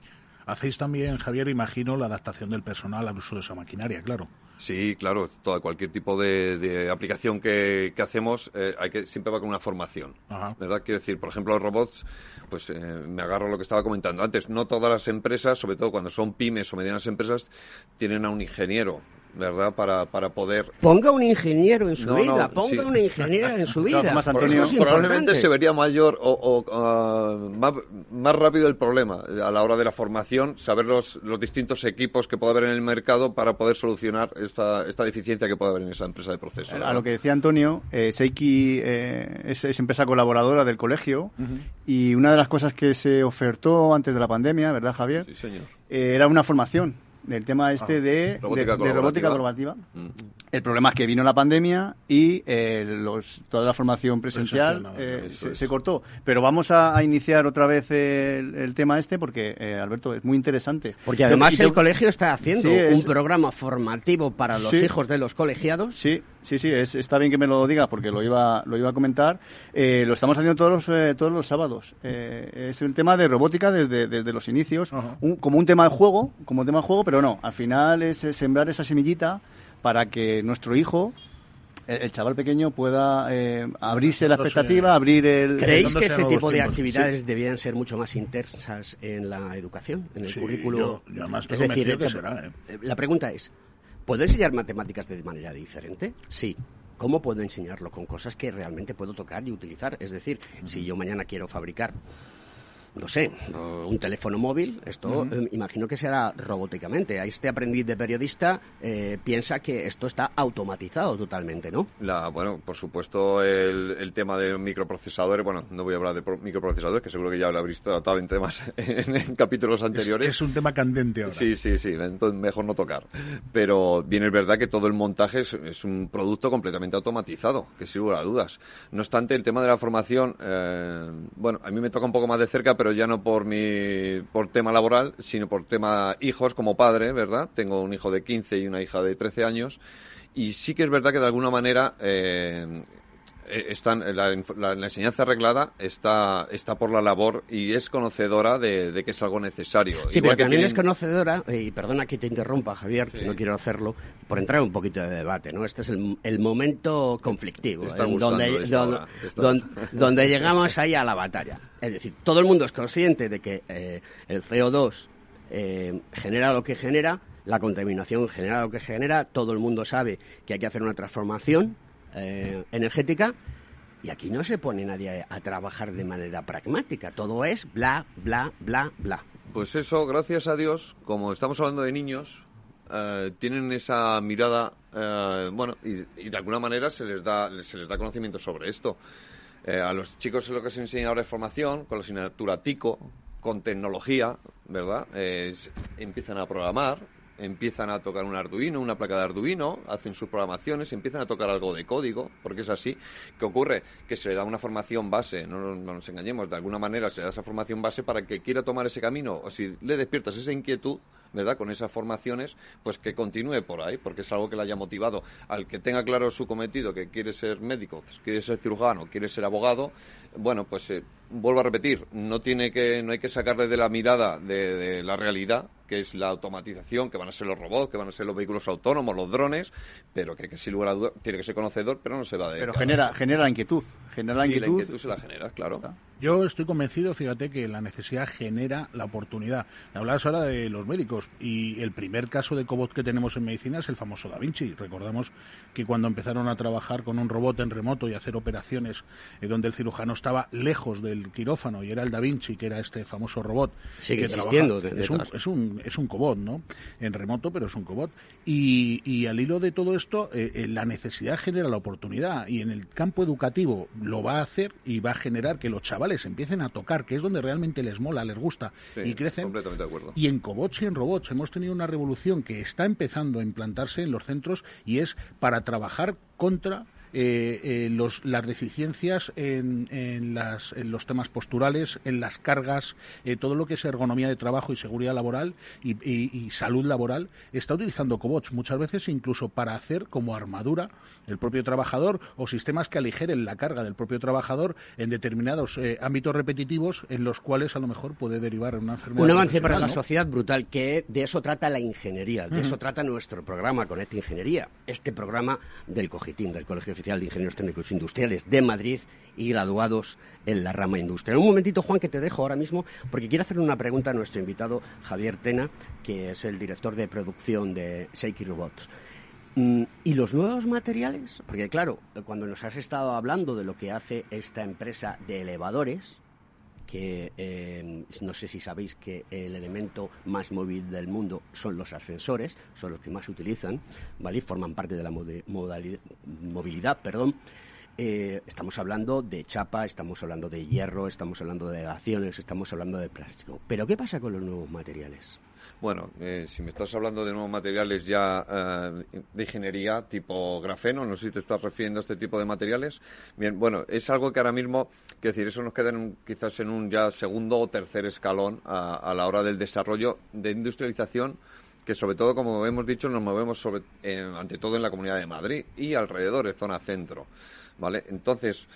Hacéis también, Javier, imagino, la adaptación del personal al uso de esa maquinaria, claro. Sí, claro, toda, cualquier tipo de, de aplicación que, que hacemos eh, hay que siempre va con una formación, ¿verdad? Quiero decir, por ejemplo, los robots, pues eh, me agarro a lo que estaba comentando antes. No todas las empresas, sobre todo cuando son pymes o medianas empresas, tienen a un ingeniero, ¿verdad? Para, para poder Ponga un ingeniero en su No, vida, no, ponga sí. una ingeniera en su vida. Eso Antonio, es probablemente se vería mayor o, o, ah, más, más rápido el problema a la hora de la formación, saber los, los distintos equipos que puede haber en el mercado para poder solucionar esta, esta deficiencia que puede haber en esa empresa de proceso. A lo que decía Antonio, eh, Seiki eh, es, es empresa colaboradora del colegio y una de las cosas que se ofertó antes de la pandemia, ¿verdad, Javier? Sí, señor. Eh, era una formación. Del tema este Ah, de robótica de- de robótica colaborativa. colaborativa. El problema es que vino la pandemia y eh, los, toda la formación presencial eh, no, eso se, se cortó. Pero vamos a, a iniciar otra vez el, el tema este porque, eh, Alberto, es muy interesante. Porque además Y te- el colegio está haciendo Sí, es- un programa formativo para los Sí. hijos de los colegiados. Sí, sí, sí, es- está bien que me lo digas porque lo iba, lo iba a comentar. Eh, lo estamos haciendo todos los, eh, todos los sábados. Eh, es un tema de robótica desde, desde los inicios, un- como un tema de juego, como un tema de juego, pero no, al final es, eh, sembrar esa semillita para que nuestro hijo, el, el chaval pequeño, pueda eh, abrirse la expectativa, abrir el... ¿Creéis que este tipo de Sí. actividades debían ser mucho más intensas en la educación, en el Sí, currículo? yo- es decir, que eh, será, ¿eh? la pregunta es, ¿puedo enseñar matemáticas de manera diferente? Sí. ¿Cómo puedo enseñarlo? Con cosas que realmente puedo tocar y utilizar. Es decir, si yo mañana quiero fabricar no sé, un teléfono móvil, esto eh, imagino que se hará robóticamente. A Este aprendiz de periodista eh, piensa que esto está automatizado totalmente, ¿no? La, bueno, por supuesto, el, el tema de microprocesadores, bueno, no voy a hablar de pro- microprocesadores, que seguro que ya lo habréis tratado en temas en, en capítulos anteriores. Es, es un tema candente ahora. Sí, sí, sí, entonces mejor no tocar. Pero bien es verdad que todo el montaje es, es un producto completamente automatizado, que sin lugar a dudas. No obstante, el tema de la formación, eh, bueno, a mí me toca un poco más de cerca, pero ya no por mi por tema laboral, sino por tema hijos como padre, ¿verdad? Tengo un hijo de 15 y una hija de 13 años. Y sí que es verdad que de alguna manera eh, están, la, inf- la- la enseñanza arreglada está, está por la labor y es conocedora de, de que es algo necesario. Sí, Igual pero que también tienen- es conocedora, eh, y perdona que te interrumpa, Javier, que no quiero hacerlo, por entrar un poquito de debate, ¿no? Este es el, el momento conflictivo, donde, donde, ahora, te está- don- donde llegamos ahí a la batalla. Es decir, todo el mundo es consciente de que eh, el CO2 eh, genera lo que genera, la contaminación genera lo que genera, todo el mundo sabe que hay que hacer una transformación eh, energética, y aquí no se pone nadie a, trabajar de manera pragmática, todo es bla, bla, bla, bla. Pues eso, gracias a Dios, como estamos hablando de niños, eh, tienen esa mirada, eh, bueno, y, y de alguna manera se les da, se les da conocimiento sobre esto. Eh, a los chicos lo que se enseña ahora es formación, con la asignatura TICO, con tecnología, ¿verdad? Eh, s- empiezan a programar, empiezan a tocar un Arduino, una placa de Arduino, hacen sus programaciones, empiezan a tocar algo de código, porque es así. ¿Qué ocurre? Que se le da una formación base, no, nos- no nos engañemos, de alguna manera se le da esa formación base para que quiera tomar ese camino, o si le despiertas esa inquietud, ¿verdad? Con esas formaciones, pues que continúe por ahí, porque es algo que le haya motivado. Al que tenga claro su cometido, que quiere ser médico, quiere ser cirujano, quiere ser abogado, bueno, pues eh, vuelvo a repetir, no tiene que, no hay que sacarle de la mirada de, de la realidad, que es la automatización, que van a ser los robots, que van a ser los vehículos autónomos, los drones, pero que, que sin lugar a duda tiene que ser conocedor, pero no se va de Pero cara. genera, genera la inquietud. Genera la Sí, inquietud. la inquietud se la genera, claro. Yo estoy convencido, fíjate, que la necesidad genera la oportunidad. Hablabas ahora de los médicos y el primer caso de cobot que tenemos en medicina es el famoso Da Vinci. Recordamos que cuando empezaron a trabajar con un robot en remoto y hacer operaciones eh, donde el cirujano estaba lejos del quirófano y era el Da Vinci, que era este famoso robot. Sigue que trabaja- existiendo, de- de es, un, es, un, es un cobot, ¿no? En remoto, pero es un cobot. Y, y al hilo de todo esto, eh, eh, la necesidad genera la oportunidad y en el campo educativo lo va a hacer y va a generar que los chavales empiecen a tocar, que es donde realmente les mola, les gusta Sí, y crecen. completamente de acuerdo. Y en cobots y en robots hemos tenido una revolución que está empezando a implantarse en los centros y es para trabajar contra eh, eh, los, las deficiencias en, en, las, en los temas posturales, en las cargas, eh, todo lo que es ergonomía de trabajo y seguridad laboral y, y- y salud laboral, está utilizando cobots muchas veces incluso para hacer como armadura el propio trabajador o sistemas que aligeren la carga del propio trabajador en determinados eh, ámbitos repetitivos en los cuales a lo mejor puede derivar en una enfermedad. Un avance para la sociedad brutal, que de eso trata la ingeniería, de eso trata nuestro programa Conecta Ingeniería, este programa del COGITIN, del Colegio Oficial de Ingenieros Técnicos Industriales de Madrid y graduados en la rama industrial. Un momentito, Juan, que te dejo ahora mismo, porque quiero hacer una pregunta a nuestro invitado Javier Tena, que es el director de producción de Seiki Robots. Mm, ¿Y los nuevos materiales? Porque claro, cuando nos has estado hablando de lo que hace esta empresa de elevadores, que eh, no sé si sabéis que el elemento más móvil del mundo son los ascensores, son los que más utilizan, ¿vale? Forman parte de la modalidad- movilidad, perdón. Eh, estamos hablando de chapa, estamos hablando de hierro, estamos hablando de acciones, estamos hablando de plástico. Pero ¿qué pasa con los nuevos materiales? Bueno, eh, si me estás hablando de nuevos materiales ya eh, de ingeniería tipo grafeno, no sé si te estás refiriendo a este tipo de materiales. Bien, bueno, es algo que ahora mismo, que decir, eso nos queda en quizás en un ya segundo o tercer escalón a, la hora del desarrollo de industrialización que sobre todo, como hemos dicho, nos movemos sobre, eh, ante todo en la Comunidad de Madrid y alrededor, en zona centro, ¿vale? Entonces,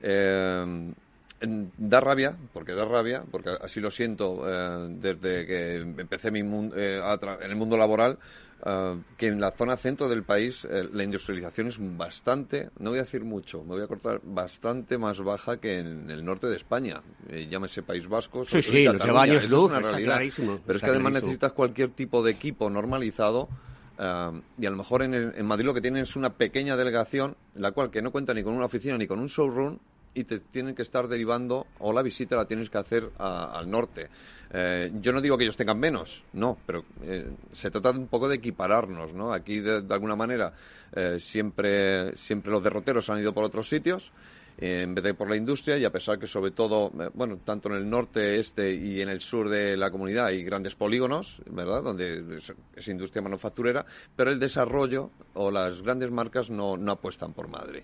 en- da rabia, porque da rabia, porque así lo siento eh, desde que empecé mi mun- eh, en el mundo laboral, eh, que en la zona centro del país eh, la industrialización es bastante, no voy a decir mucho, me voy a cortar, bastante más baja que en el norte de España. Eh, llámese País Vasco, Sí, sí, Cataluña. lleva años Eso luz, es una realidad. Pero es que además clarísimo. necesitas cualquier tipo de equipo normalizado eh, y a lo mejor en, el- en Madrid lo que tienen es una pequeña delegación, la cual que no cuenta ni con una oficina ni con un showroom y te tienen que estar derivando o la visita la tienes que hacer a- al norte. Eh, yo no digo que ellos tengan menos, no, pero eh, se trata de un poco de equipararnos, ¿no? Aquí de, de alguna manera eh, siempre siempre los derroteros han ido por otros sitios eh, en vez de por la industria y a pesar que sobre todo, bueno, tanto en el norte, este y en el sur de la comunidad hay grandes polígonos, ¿verdad?, donde es, es industria manufacturera, pero el desarrollo o las grandes marcas no, no apuestan por Madrid.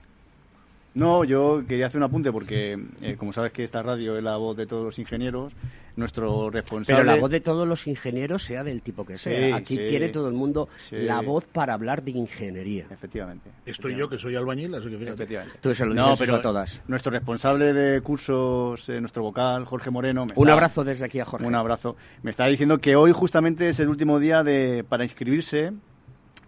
No, yo quería hacer un apunte porque, eh, como sabes que esta radio es la voz de todos los ingenieros, nuestro responsable... Pero la voz de todos los ingenieros, sea del tipo que sea. Sí, Aquí sí. tiene todo el mundo Sí. la voz para hablar de ingeniería. Efectivamente. Estoy yo, que soy albañil, así que fíjate. Efectivamente. Tú se lo No, pero a todas. Nuestro responsable de cursos, eh, nuestro vocal, Jorge Moreno. me Un está- abrazo desde aquí a Jorge. Un abrazo. Me está diciendo que hoy justamente es el último día de, para inscribirse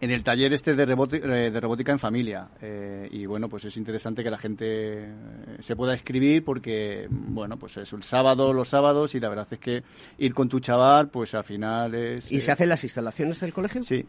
en el taller este de, eh, de robótica en familia. Eh, y bueno, pues es interesante que la gente eh, se pueda inscribir porque, bueno, pues es el sábado, los sábados, y la verdad es que ir con tu chaval, pues al final es... ¿Y eh, se hacen las instalaciones del colegio? Sí.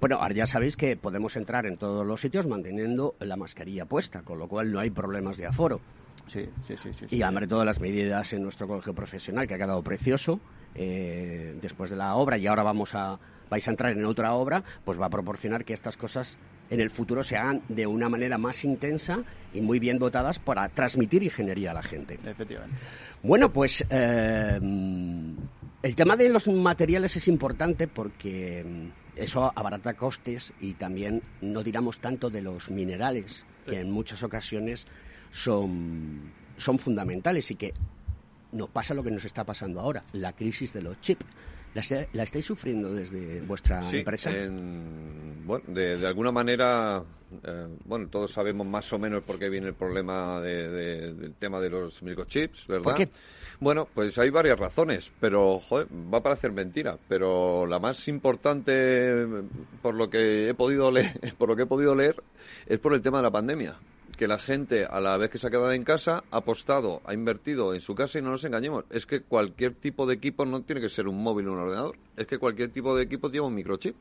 Bueno, ahora ya sabéis que podemos entrar en todos los sitios manteniendo la mascarilla puesta, con lo cual no hay problemas de aforo. Sí, sí, sí. sí, Y sí. hombre, todas las medidas en nuestro colegio profesional, que ha quedado precioso, eh, después de la obra, y ahora vamos a, vais a entrar en otra obra, pues va a proporcionar que estas cosas en el futuro se hagan de una manera más intensa y muy bien dotadas para transmitir ingeniería a la gente. Efectivamente. Bueno, pues eh, el tema de los materiales es importante porque mm, eso abarata costes y también no diramos tanto de los minerales, que en muchas ocasiones son, son fundamentales y que nos pasa lo que nos está pasando ahora, la crisis de los chips. ¿La, la estáis sufriendo desde vuestra Sí, empresa? en- bueno, de, de alguna manera, eh, bueno, todos sabemos más o menos por qué viene el problema de- de- del tema de los microchips, ¿verdad? ¿Por qué? Bueno, pues hay varias razones, pero joder, va a parecer mentira, pero la más importante por lo que he podido leer, por lo que he podido leer es por el tema de la pandemia, que la gente a la vez que se ha quedado en casa ha apostado, ha invertido en su casa y no nos engañemos, es que cualquier tipo de equipo no tiene que ser un móvil o un ordenador, es que cualquier tipo de equipo lleva un microchip.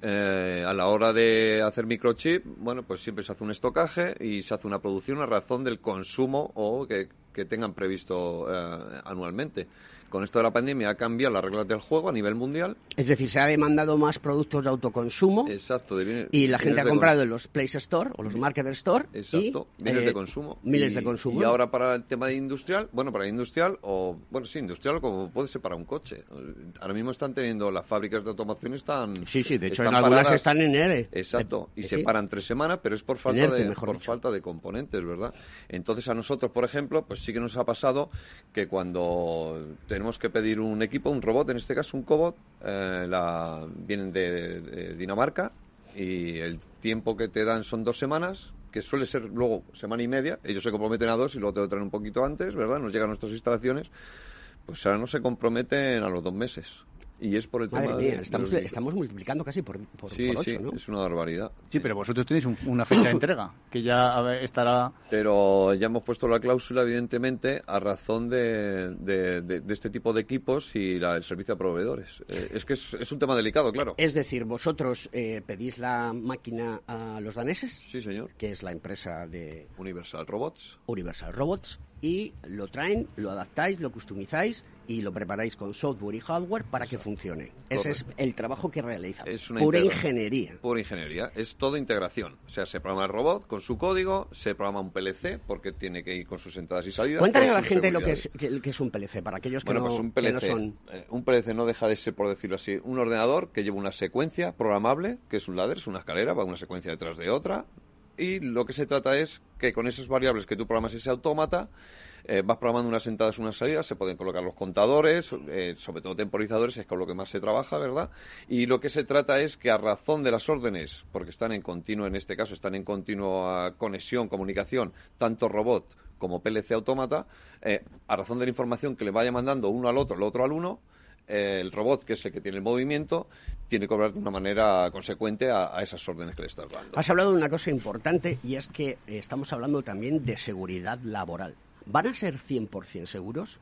Eh, a la hora de hacer microchip, bueno, pues siempre se hace un estocaje y se hace una producción a razón del consumo o que, que tengan previsto eh, anualmente. Con esto de la pandemia ha cambiado las reglas del juego a nivel mundial. Es decir, se ha demandado más productos de autoconsumo Exacto. de bienes- y la gente ha de comprado en los Place Store o los Market Store. Exacto, y, bienes eh, de consumo. Miles Y- de consumo. Y ahora para el tema de industrial, bueno, para industrial, o bueno, sí, industrial como puede ser para un coche. Ahora mismo están teniendo, las fábricas de automoción están. Sí, sí, de hecho en algunas paradas. están en ERE. Exacto, y Eh, se sí. paran tres semanas, pero es por falta, ERTE, de, mejor por dicho. falta de componentes, ¿verdad? Entonces a nosotros, por ejemplo, pues sí que nos ha pasado que cuando tenemos que pedir un equipo, un robot, en este caso un cobot, eh, la, vienen de, de Dinamarca y el tiempo que te dan son dos semanas, que suele ser luego semana y media, ellos se comprometen a dos y luego te lo traen un poquito antes, ¿verdad? Nos llegan nuestras instalaciones, pues ahora no se comprometen a los dos meses. Y es por el Madre tema mía, de- de estamos, los- estamos multiplicando casi por, por, Sí, por ocho, sí, ¿no? es una barbaridad. Sí, pero vosotros tenéis un- una fecha de entrega, que ya estará... Pero ya hemos puesto la cláusula, evidentemente, a razón de, de- de- de este tipo de equipos y la- el servicio a proveedores. Eh, es que es, es un tema delicado, claro. Es decir, vosotros eh, pedís la máquina a los daneses, Sí, señor. que es la empresa de Universal Robots. Universal Robots, y lo traen, lo adaptáis, lo customizáis y lo preparáis con software y hardware para que funcione. Ese es el trabajo que realiza. Es una Pura ingeniería. Pura ingeniería. Es todo integración. O sea, se programa el robot con su código, se programa un PLC porque tiene que ir con sus entradas y salidas. Cuéntale a la gente lo que es, que, que es un PLC, para aquellos que, Bueno, no, pues un que no PLC, son... eh, un PLC no deja de ser, por decirlo así, un ordenador que lleva una secuencia programable, que es un ladder, es una escalera, va una secuencia detrás de otra, y lo que se trata es que con esas variables que tú programas ese autómata, eh, vas programando unas entradas, unas salidas, se pueden colocar los contadores, eh, sobre todo temporizadores, es con lo que más se trabaja, ¿verdad? Y lo que se trata es que a razón de las órdenes, porque están en continuo, en este caso, están en continua conexión, comunicación, tanto robot como PLC autómata, eh, a razón de la información que le vaya mandando uno al otro, el otro al uno, el robot, que es el que tiene el movimiento, tiene que obrar de una manera consecuente a, a esas órdenes que le estás dando. Has hablado de una cosa importante y es que eh, estamos hablando también de seguridad laboral. ¿Van a ser 100% seguros?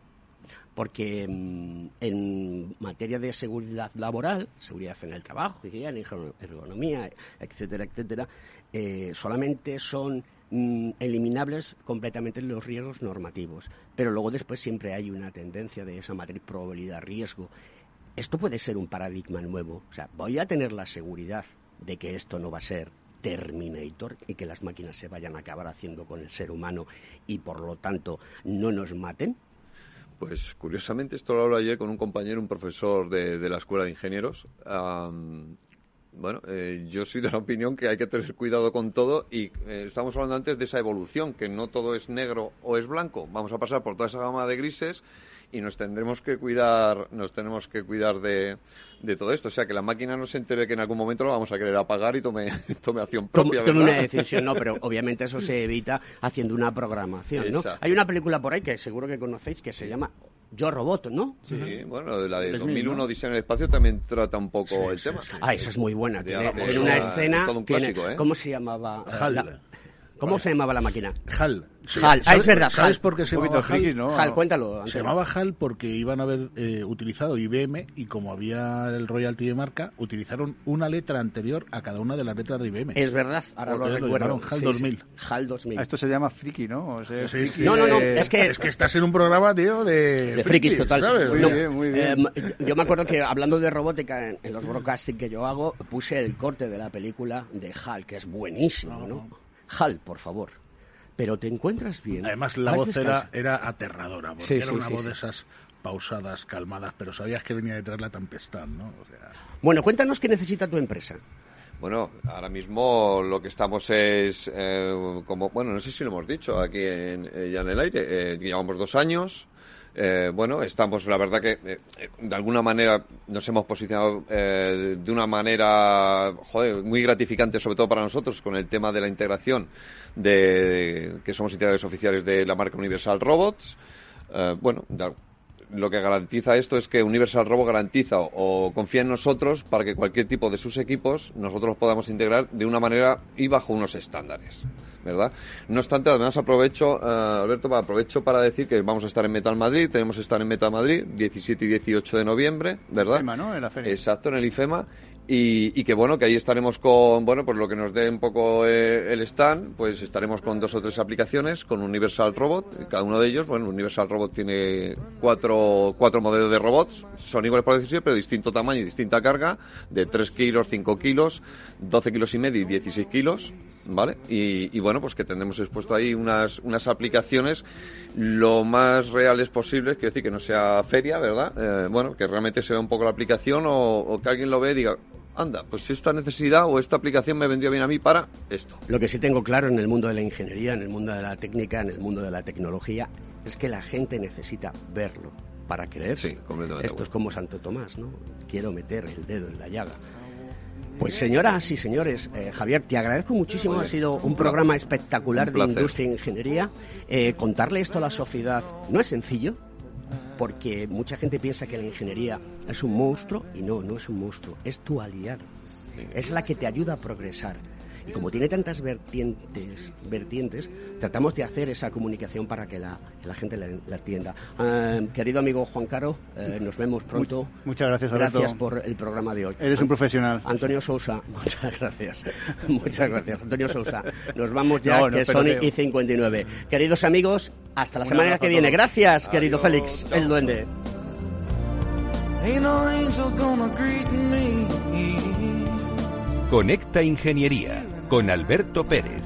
Porque mm, en materia de seguridad laboral, seguridad en el trabajo, higiene, ergo- ergonomía, etcétera, etcétera, eh, solamente son mm, eliminables completamente los riesgos normativos. Pero luego después siempre hay una tendencia de esa matriz probabilidad-riesgo. Esto puede ser un paradigma nuevo. O sea, voy a tener la seguridad de que esto no va a ser Terminator y que las máquinas se vayan a acabar haciendo con el ser humano y por lo tanto no nos maten. Pues curiosamente esto lo hablo ayer con un compañero, un profesor de, la Escuela de Ingenieros. Bueno, eh, yo soy de la opinión que hay que tener cuidado con todo y eh, estamos hablando antes de esa evolución, que no todo es negro o es blanco. Vamos a pasar por toda esa gama de grises y nos tendremos que cuidar, nos tenemos que cuidar de, de todo esto. O sea, que la máquina no se entere que en algún momento lo vamos a querer apagar y tome, tome acción propia. tome una decisión, no, pero obviamente eso se evita haciendo una programación, ¿no? Exacto. Hay una película por ahí que seguro que conocéis que se llama Yo Robot, ¿no? Sí, bueno, la de Es 2001, mismo. Odisea en el espacio, tambitambién trata un poco el tema. Ah, esa es muy buena. Tiene, tiene una escena. todo un tiene- clásico, ¿eh? ¿Cómo se llamaba? HAL. ¿Cómo se llamaba la máquina? HAL. Sí. HAL. Ah, ¿Sabes- es verdad. ¿Sabes HAL. por qué se Un llamaba poquito HAL? ¿no? HAL, cuéntalo, Se llamaba HAL porque iban a haber eh, utilizado IBM y como había el royalty de marca, utilizaron una letra anterior a cada una de las letras de IBM. Es verdad, ahora lo recuerdo. llamaron HAL Sí, 2000. sí. HAL 2000. Ah, Esto se llama friki, ¿no? O sea, Sí, friki sí. No, no, no, de- es que- Es que estás en un programa, tío, de, de frikis total. ¿sabes? Muy No, bien, muy bien. eh, yo me acuerdo que hablando de robótica en, en los broadcasting que yo hago, puse el corte de la película de HAL, que es buenísimo, ¿no? HAL, por favor. Pero te encuentras bien. Además, la voz era, era aterradora, porque Sí, era sí, una sí, voz sí. de esas pausadas, calmadas, pero sabías que venía detrás la tempestad, ¿no? O sea, Bueno, cuéntanos qué necesita tu empresa. Bueno, ahora mismo lo que estamos es, eh, como, bueno, no sé si lo hemos dicho aquí en, eh, ya en el aire, eh, llevamos dos años. Eh, bueno, estamos, la verdad que eh, de alguna manera nos hemos posicionado eh, de una manera, joder, muy gratificante, sobre todo para nosotros, con el tema de la integración de, que somos integradores oficiales de la marca Universal Robots. Eh, bueno, lo que garantiza esto es que Universal Robo garantiza o, o confía en nosotros para que cualquier tipo de sus equipos nosotros los podamos integrar de una manera y bajo unos estándares. ¿Verdad? No obstante, además aprovecho, eh, Alberto, aprovecho para decir que vamos a estar en Metal Madrid, tenemos que estar en Metal Madrid 17 y 18 de noviembre, ¿verdad? IFEMA, ¿no? En la feria. Exacto, en el IFEMA. Y, y que bueno, que ahí estaremos con, bueno, pues lo que nos dé un poco eh, el stand, pues estaremos con dos o tres aplicaciones, con Universal Robot, cada uno de ellos, bueno, Universal Robot tiene cuatro, cuatro modelos de robots, son iguales por decir, pero distinto tamaño y distinta carga, de 3 kilos, 5 kilos, 12 kilos y medio y 16 kilos, ¿vale? Y, y bueno, pues que tendremos expuesto ahí unas, unas aplicaciones lo más reales posibles, quiero decir que no sea feria, ¿verdad? Eh, bueno, que realmente se vea un poco la aplicación o, o que alguien lo ve y diga, anda, pues esta necesidad o esta aplicación me vendría bien a mí para esto. Lo que sí tengo claro en el mundo de la ingeniería, en el mundo de la técnica, en el mundo de la tecnología, es que la gente necesita verlo para creer. Sí, completamente. Esto es como Santo Tomás, ¿no? Quiero meter el dedo en la llaga. Pues señoras y señores, eh, Javier, te agradezco muchísimo. Ha sido un, programa espectacular un de industria e ingeniería. Eh, contarle esto a la sociedad no es sencillo, porque mucha gente piensa que la ingeniería es un monstruo y no, no es un monstruo, es tu aliado. Es la que te ayuda a progresar. Y como tiene tantas vertientes, vertientes tratamos de hacer esa comunicación para que la, que la gente la, la entienda. Eh, querido amigo Juan Caro, eh, nos vemos pronto. Muchas gracias, Alberto. Gracias por el programa de hoy. Eres un profesional. Antonio Sousa, muchas gracias. muchas gracias, Antonio Sousa. Nos vamos ya, No, no, que son y 59. Queridos amigos, hasta la semana que viene. Gracias, querido. Félix, el duende. Conecta Ingeniería con Alberto Pérez.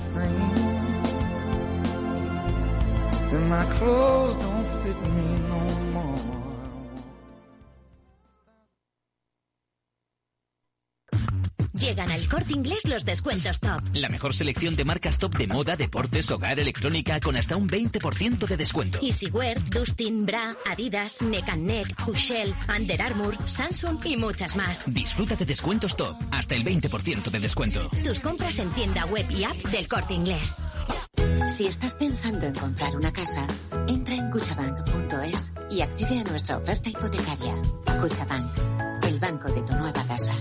Llegan al corte inglés los descuentos top. La mejor selección de marcas top de moda, deportes, hogar, electrónica con hasta un 20% de descuento. Easywear, Dustin, Bra, Adidas, Neck and Neck, Hushell, Under Armour, Samsung y muchas más. Disfruta de descuentos top, hasta el 20% de descuento. Tus compras en tienda web y app del corte inglés. Si estás pensando en comprar una casa, entra en cuchabank.es y accede a nuestra oferta hipotecaria. Cuchabank, el banco de tu nueva casa.